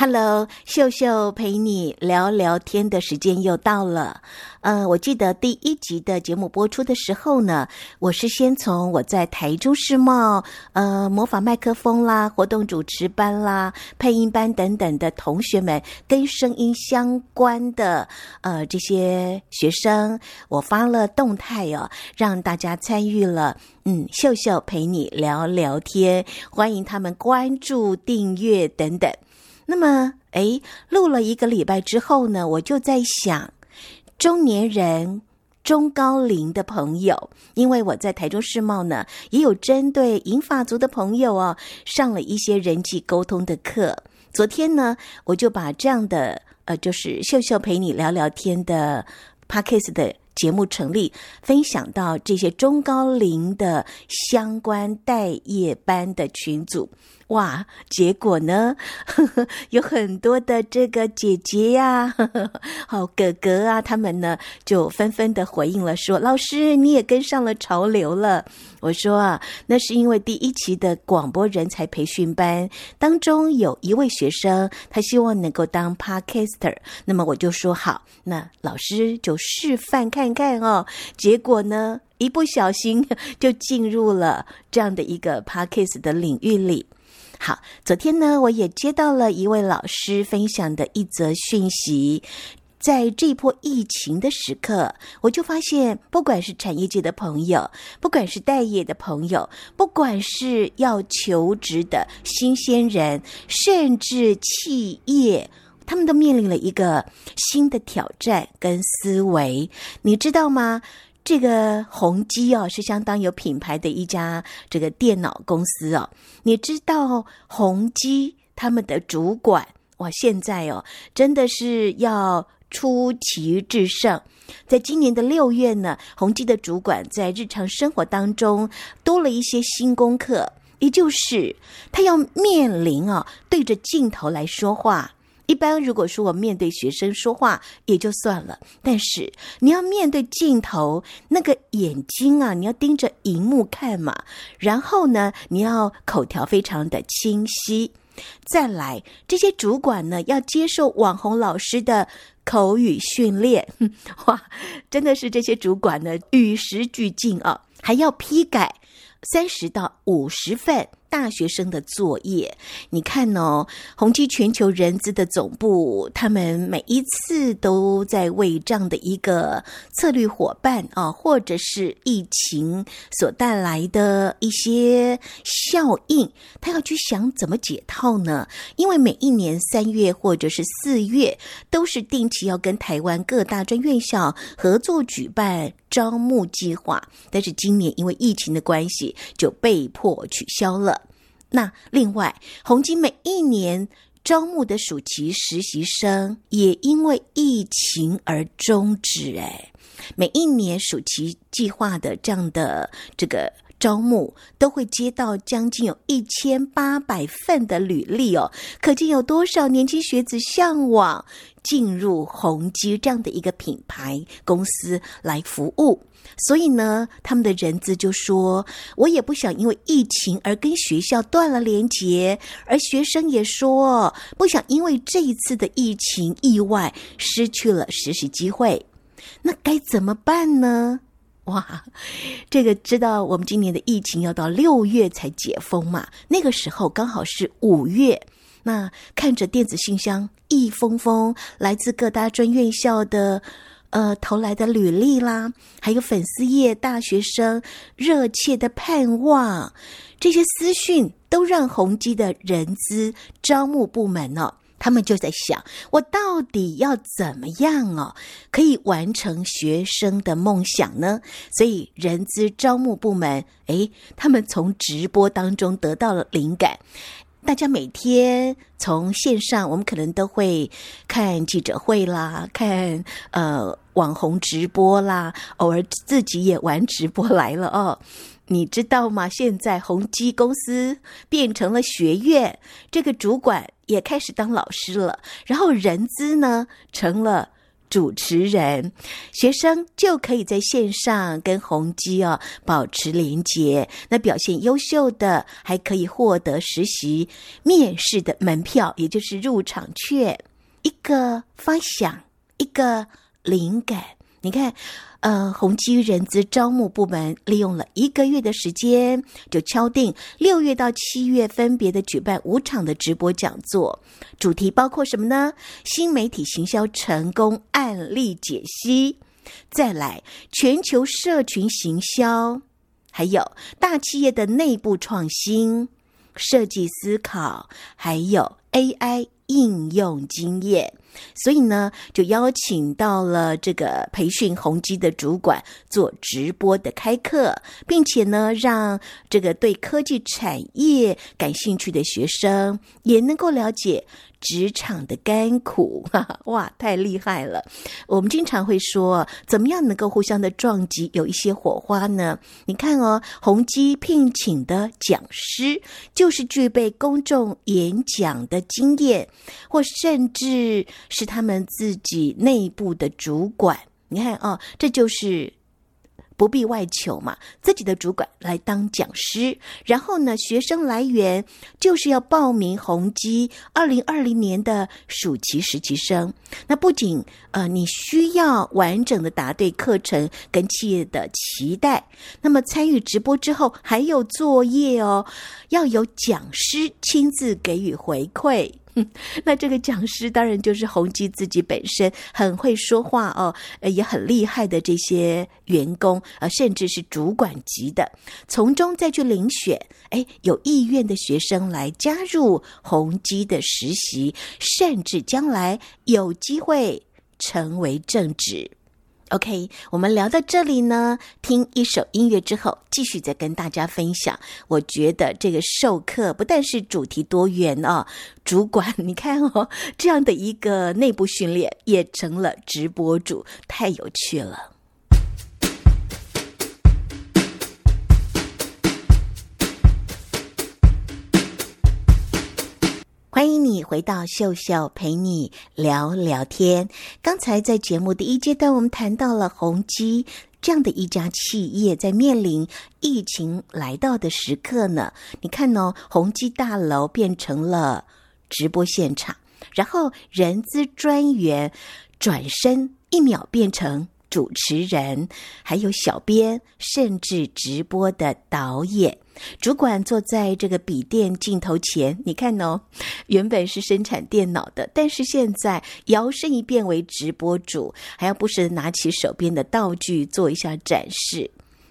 Hello，秀秀陪你聊聊天的时间又到了。呃，我记得第一集的节目播出的时候呢，我是先从我在台中世贸呃魔法麦克风啦、活动主持班啦、配音班等等的同学们跟声音相关的呃这些学生，我发了动态哦，让大家参与了。嗯，秀秀陪你聊聊天，欢迎他们关注、订阅等等。那么，诶，录了一个礼拜之后呢，我就在想，中年人、中高龄的朋友，因为我在台中世贸呢，也有针对银发族的朋友哦，上了一些人际沟通的课。昨天呢，我就把这样的呃，就是秀秀陪你聊聊天的 Podcast 的节目成立，分享到这些中高龄的相关待业班的群组。哇，结果呢，呵呵，有很多的这个姐姐呀，呵呵，好哥哥啊，他们呢就纷纷的回应了，说：“老师，你也跟上了潮流了。”我说啊，那是因为第一期的广播人才培训班当中有一位学生，他希望能够当 Podcaster，那么我就说好，那老师就示范看看哦。结果呢，一不小心 就进入了这样的一个 Podcast 的领域里。好，昨天呢，我也接到了一位老师分享的一则讯息，在这波疫情的时刻，我就发现，不管是产业界的朋友，不管是待业的朋友，不管是要求职的新鲜人，甚至企业，他们都面临了一个新的挑战跟思维，你知道吗？这个宏基哦，是相当有品牌的一家这个电脑公司哦。你知道宏基他们的主管哇，现在哦真的是要出奇制胜。在今年的六月呢，宏基的主管在日常生活当中多了一些新功课，也就是他要面临啊对着镜头来说话。一般如果说我面对学生说话也就算了，但是你要面对镜头，那个眼睛啊，你要盯着荧幕看嘛。然后呢，你要口条非常的清晰。再来，这些主管呢，要接受网红老师的口语训练。哇，真的是这些主管呢，与时俱进啊，还要批改三十到五十份。大学生的作业，你看哦，宏基全球人资的总部，他们每一次都在为这样的一个策略伙伴啊，或者是疫情所带来的一些效应，他要去想怎么解套呢？因为每一年三月或者是四月，都是定期要跟台湾各大专院校合作举办招募计划，但是今年因为疫情的关系，就被迫取消了。那另外，宏基每一年招募的暑期实习生也因为疫情而终止。哎，每一年暑期计划的这样的这个招募，都会接到将近有一千八百份的履历哦，可见有多少年轻学子向往进入宏基这样的一个品牌公司来服务。所以呢，他们的人资就说：“我也不想因为疫情而跟学校断了连结，而学生也说不想因为这一次的疫情意外失去了实习机会。那该怎么办呢？哇，这个知道我们今年的疫情要到六月才解封嘛，那个时候刚好是五月。那看着电子信箱一封封来自各大专院校的。”呃，投来的履历啦，还有粉丝页大学生热切的盼望，这些私讯都让宏基的人资招募部门呢、他们就在想，我到底要怎么样哦，可以完成学生的梦想呢？所以人资招募部门，诶，他们从直播当中得到了灵感。大家每天从线上，我们可能都会看记者会啦，看呃网红直播啦，偶尔自己也玩直播来了哦。你知道吗？现在宏基公司变成了学院，这个主管也开始当老师了，然后人资呢成了主持人，学生就可以在线上跟宏基哦保持连接。那表现优秀的还可以获得实习面试的门票，也就是入场券。一个发想，一个灵感，你看。呃，宏基人资招募部门利用了一个月的时间，就敲定六月到七月分别的举办五场的直播讲座，主题包括什么呢？新媒体行销成功案例解析，再来全球社群行销，还有大企业的内部创新、设计思考，还有 AI 应用经验。所以呢，就邀请到了这个培训宏基的主管做直播的开课，并且呢，让这个对科技产业感兴趣的学生也能够了解。职场的甘苦，哈哈，哇，太厉害了！我们经常会说，怎么样能够互相的撞击，有一些火花呢？你看哦，宏基聘请的讲师就是具备公众演讲的经验，或甚至是他们自己内部的主管。你看哦，这就是。不必外求嘛，自己的主管来当讲师，然后呢，学生来源就是要报名宏基二零二零年的暑期实习生。那不仅呃，你需要完整的答对课程跟企业的期待，那么参与直播之后还有作业哦，要有讲师亲自给予回馈。那这个讲师当然就是宏基自己本身很会说话哦，也很厉害的这些员工啊，甚至是主管级的，从中再去遴选，哎，有意愿的学生来加入宏基的实习，甚至将来有机会成为正职。OK，我们聊到这里呢，听一首音乐之后，继续再跟大家分享。我觉得这个授课不但是主题多元哦，主管 你看哦，这样的一个内部训练也成了直播主，太有趣了。欢迎你回到秀秀陪你聊聊天。刚才在节目第一阶段，我们谈到了宏基这样的一家企业，在面临疫情来到的时刻呢，你看哦，宏基大楼变成了直播现场，然后人资专员转身一秒变成主持人，还有小编，甚至直播的导演。主管坐在这个笔电镜头前，你看哦，原本是生产电脑的，但是现在摇身一变为直播主，还要不时拿起手边的道具做一下展示。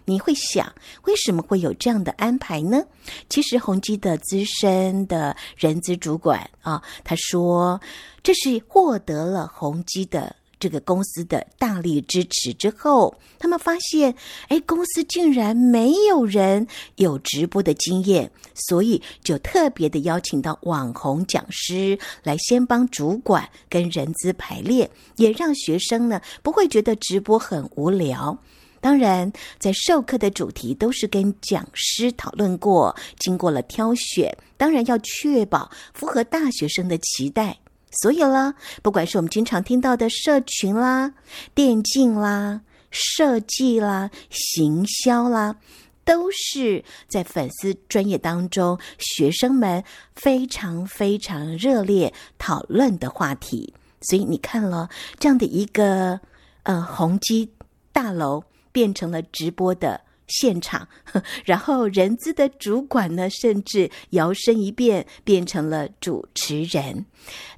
你会想，为什么会有这样的安排呢？其实宏基的资深的人资主管啊，他说，这是获得了宏基的。这个公司的大力支持之后，他们发现，哎，公司竟然没有人有直播的经验，所以就特别的邀请到网红讲师来先帮主管跟人资排练，也让学生呢不会觉得直播很无聊。当然，在授课的主题都是跟讲师讨论过，经过了挑选，当然要确保符合大学生的期待。所以了，不管是我们经常听到的社群啦、电竞啦、设计啦、行销啦，都是在粉丝专业当中，学生们非常非常热烈讨论的话题。所以你看了这样的一个呃宏基大楼变成了直播的现场，然后人资的主管呢，甚至摇身一变变成了主持人。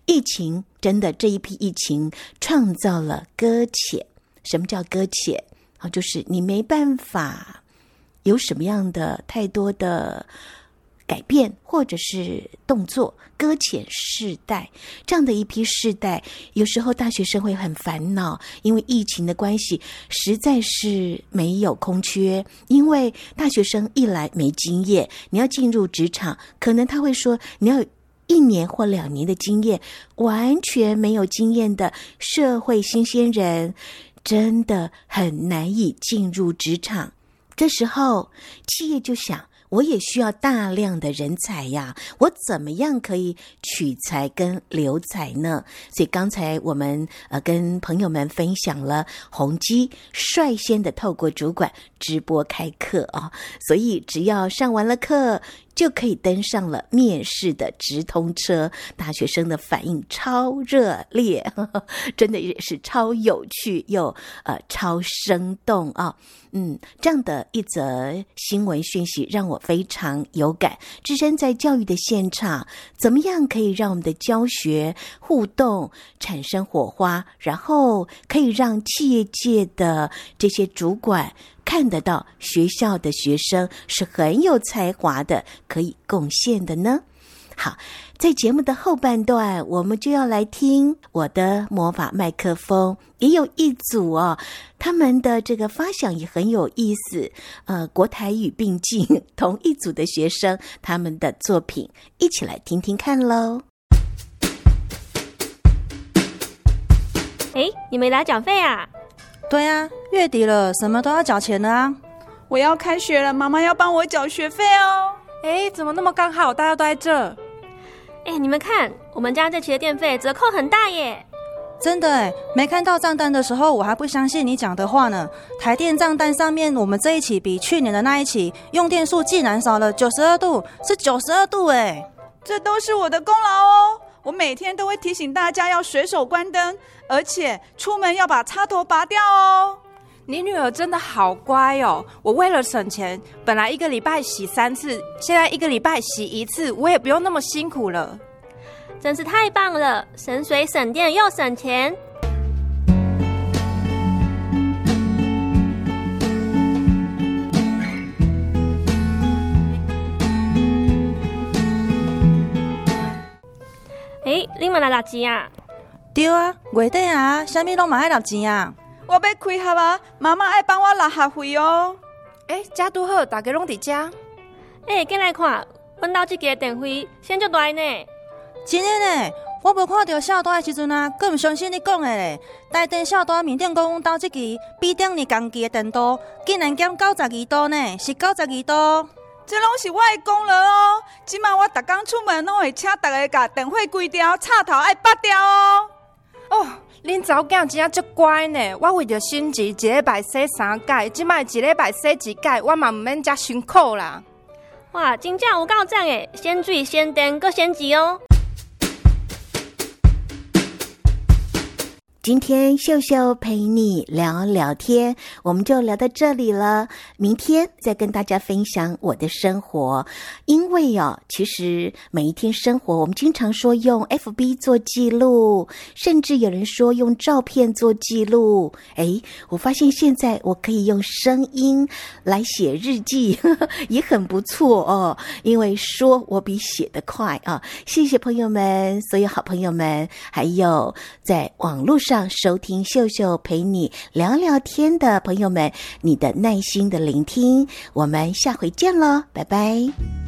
疫情真的这一批疫情创造了搁浅。什么叫搁浅啊？就是你没办法有什么样的太多的改变或者是动作，搁浅世代这样的一批世代，有时候大学生会很烦恼，因为疫情的关系，实在是没有空缺。因为大学生一来没经验，你要进入职场，可能他会说你要。一年或两年的经验，完全没有经验的社会新鲜人，真的很难以进入职场。这时候企业就想。我也需要大量的人才呀，我怎么样可以取材跟留才呢？所以刚才我们呃跟朋友们分享了宏基率先的透过主管直播开课啊，所以只要上完了课。就可以登上了面试的直通车，大学生的反应超热烈，呵呵，真的也是超有趣又呃超生动啊！嗯，这样的一则新闻讯息让我非常有感。置身在教育的现场，怎么样可以让我们的教学互动产生火花，然后可以让企业界的这些主管。看得到学校的学生是很有才华的，可以贡献的呢。好，在节目的后半段，我们就要来听我的魔法麦克风，也有一组哦，他们的这个发想也很有意思。呃，国台语并进，同一组的学生他们的作品，一起来听听看喽。哎，你没拿奖费啊？对啊，月底了，什么都要缴钱的啊！我要开学了，妈妈要帮我缴学费哦。哎，怎么那么刚好？大家都在这。哎，你们看，我们家这期的电费折扣很大耶！真的哎，没看到账单的时候，我还不相信你讲的话呢。台电账单上面，我们这一期比去年的那一期用电数竟然少了九十二度，是九十二度哎！这都是我的功劳哦。我每天都会提醒大家要随手关灯，而且出门要把插头拔掉哦。你女儿真的好乖哦！我为了省钱，本来一个礼拜洗三次，现在一个礼拜洗一次，我也不用那么辛苦了。真是太棒了，省水省电又省钱。哎，你们来垃圾啊？对啊，月底啊，啥物拢嘛爱纳钱啊？我要开学啊，妈妈爱帮我拿学费哦。哎，家都好，大家拢伫家。哎，进来看，阮兜即个电费先就大呢。真诶呢，我无看到小大诶时阵啊，更毋相信你讲诶咧。台电小大面顶讲，阮兜即期比顶年同期诶电度竟然减九十二度呢，是九十二度。这拢是我的功劳哦！今晚我逐工出门拢会请大家把电费关掉，插头爱拔掉哦。哦，恁查某囝真啊足乖呢！我为着升级，一礼拜洗三摆，即摆一礼拜洗一摆，我嘛唔免遮辛苦啦。哇，真正有够赞诶！先水先电，搁先钱哦。今天秀秀陪你聊聊天，我们就聊到这里了。明天再跟大家分享我的生活，因为哦，其实每一天生活，我们经常说用 FB 做记录，甚至有人说用照片做记录。诶，我发现现在我可以用声音来写日记，呵呵，也很不错哦。因为说我比写得快啊！谢谢朋友们，所有好朋友们，还有在网络上收听秀秀陪你聊聊天的朋友们，你的耐心的聆听，我们下回见喽，拜拜。